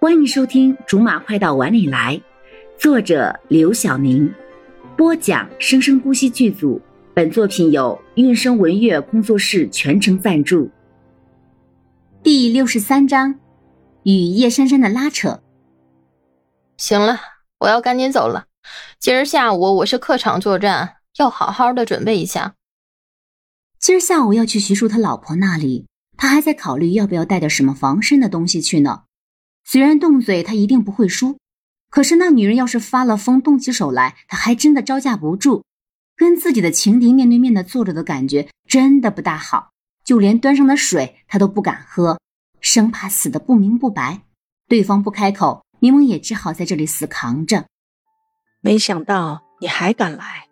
欢迎收听《竹马快到碗里来》，作者刘晓宁，播讲生生不息剧组。本作品由韵声文乐工作室全程赞助。第六十三章，与叶珊珊的拉扯。行了，我要赶紧走了。今儿下午我是客场作战，要好好的准备一下。今儿下午要去徐叔他老婆那里，他还在考虑要不要带点什么防身的东西去呢。虽然动嘴他一定不会输，可是那女人要是发了疯，动起手来，他还真的招架不住。跟自己的情敌面对面的坐着的感觉真的不大好，就连端上的水他都不敢喝，生怕死的不明不白。对方不开口，柠檬也只好在这里死扛着。没想到你还敢来，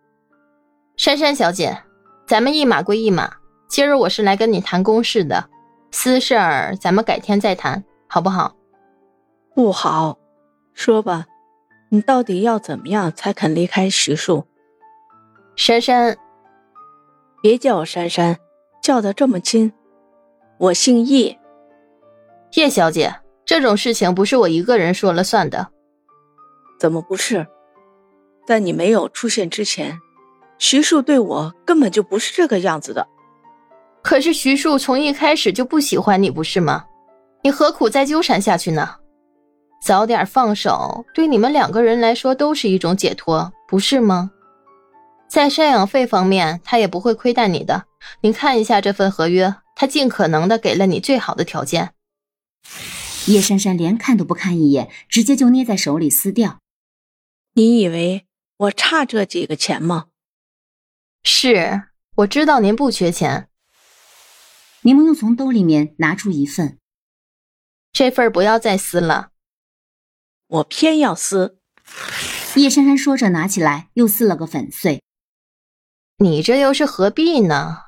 珊珊小姐，咱们一码归一码，今儿我是来跟你谈公事的，私事儿咱们改天再谈，好不好？不好，说吧，你到底要怎么样才肯离开徐树？珊珊，别叫我珊珊，叫的这么亲。我姓叶，叶小姐，这种事情不是我一个人说了算的。怎么不是？在你没有出现之前，徐树对我根本就不是这个样子的。可是徐树从一开始就不喜欢你，不是吗？你何苦再纠缠下去呢？早点放手，对你们两个人来说都是一种解脱，不是吗？在赡养费方面，他也不会亏待你的。你看一下这份合约，他尽可能的给了你最好的条件。叶珊珊连看都不看一眼，直接就捏在手里撕掉。你以为我差这几个钱吗？是，我知道您不缺钱。柠檬又从兜里面拿出一份，这份不要再撕了。我偏要撕。叶珊珊说着，拿起来又撕了个粉碎。你这又是何必呢？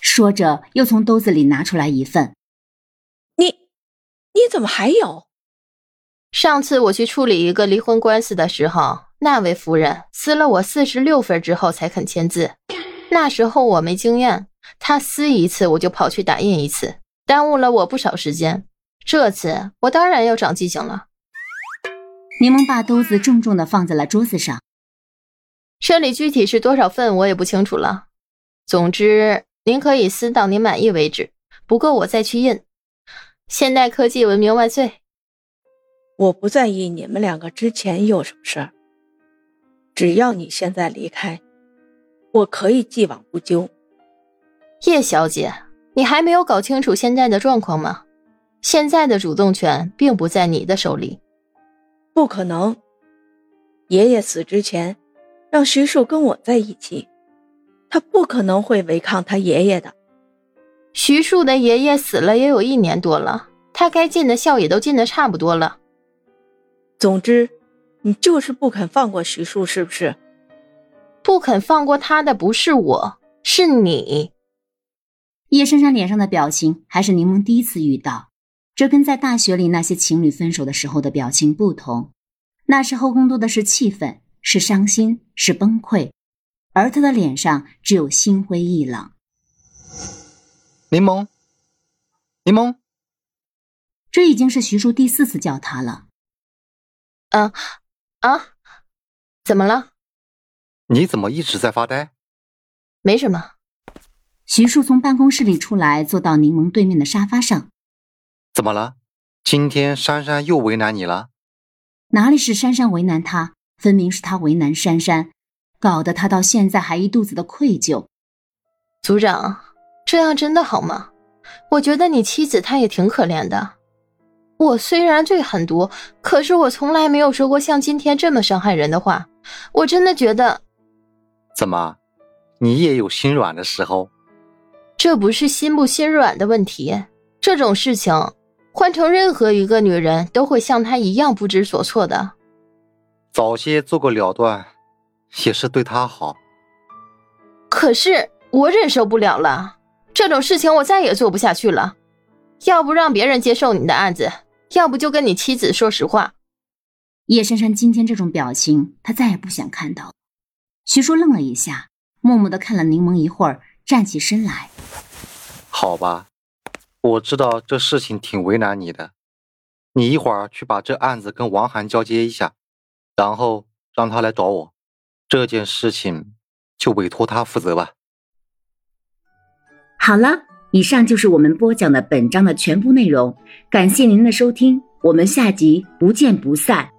说着，又从兜子里拿出来一份。你，你怎么还有？上次我去处理一个离婚官司的时候，那位夫人撕了我四十六份之后才肯签字。那时候我没经验，她撕一次我就跑去打印一次，耽误了我不少时间。这次我当然要长记性了。柠檬把兜子重重的放在了桌子上。这里具体是多少份我也不清楚了。总之，您可以撕到您满意为止，不够我再去印。现代科技文明万岁！我不在意你们两个之前有什么事儿，只要你现在离开，我可以既往不咎。叶小姐，你还没有搞清楚现在的状况吗？现在的主动权并不在你的手里。不可能！爷爷死之前，让徐庶跟我在一起，他不可能会违抗他爷爷的。徐庶的爷爷死了也有一年多了，他该尽的孝也都尽的差不多了。总之，你就是不肯放过徐庶，是不是？不肯放过他的不是我，是你。叶珊珊脸上的表情还是柠檬第一次遇到。这跟在大学里那些情侣分手的时候的表情不同，那时候更多的是气愤，是伤心，是崩溃，而他的脸上只有心灰意冷。柠檬，柠檬，这已经是徐叔第四次叫他了。啊啊，怎么了？你怎么一直在发呆？没什么。徐叔从办公室里出来，坐到柠檬对面的沙发上。怎么了？今天珊珊又为难你了？哪里是珊珊为难他，分明是他为难珊珊，搞得他到现在还一肚子的愧疚。组长，这样真的好吗？我觉得你妻子她也挺可怜的。我虽然最狠毒，可是我从来没有说过像今天这么伤害人的话。我真的觉得，怎么，你也有心软的时候？这不是心不心软的问题，这种事情。换成任何一个女人，都会像她一样不知所措的。早些做个了断，也是对她好。可是我忍受不了了，这种事情我再也做不下去了。要不让别人接受你的案子，要不就跟你妻子说实话。叶珊珊今天这种表情，她再也不想看到。徐叔愣了一下，默默的看了柠檬一会儿，站起身来。好吧。我知道这事情挺为难你的，你一会儿去把这案子跟王涵交接一下，然后让他来找我，这件事情就委托他负责吧。好了，以上就是我们播讲的本章的全部内容，感谢您的收听，我们下集不见不散。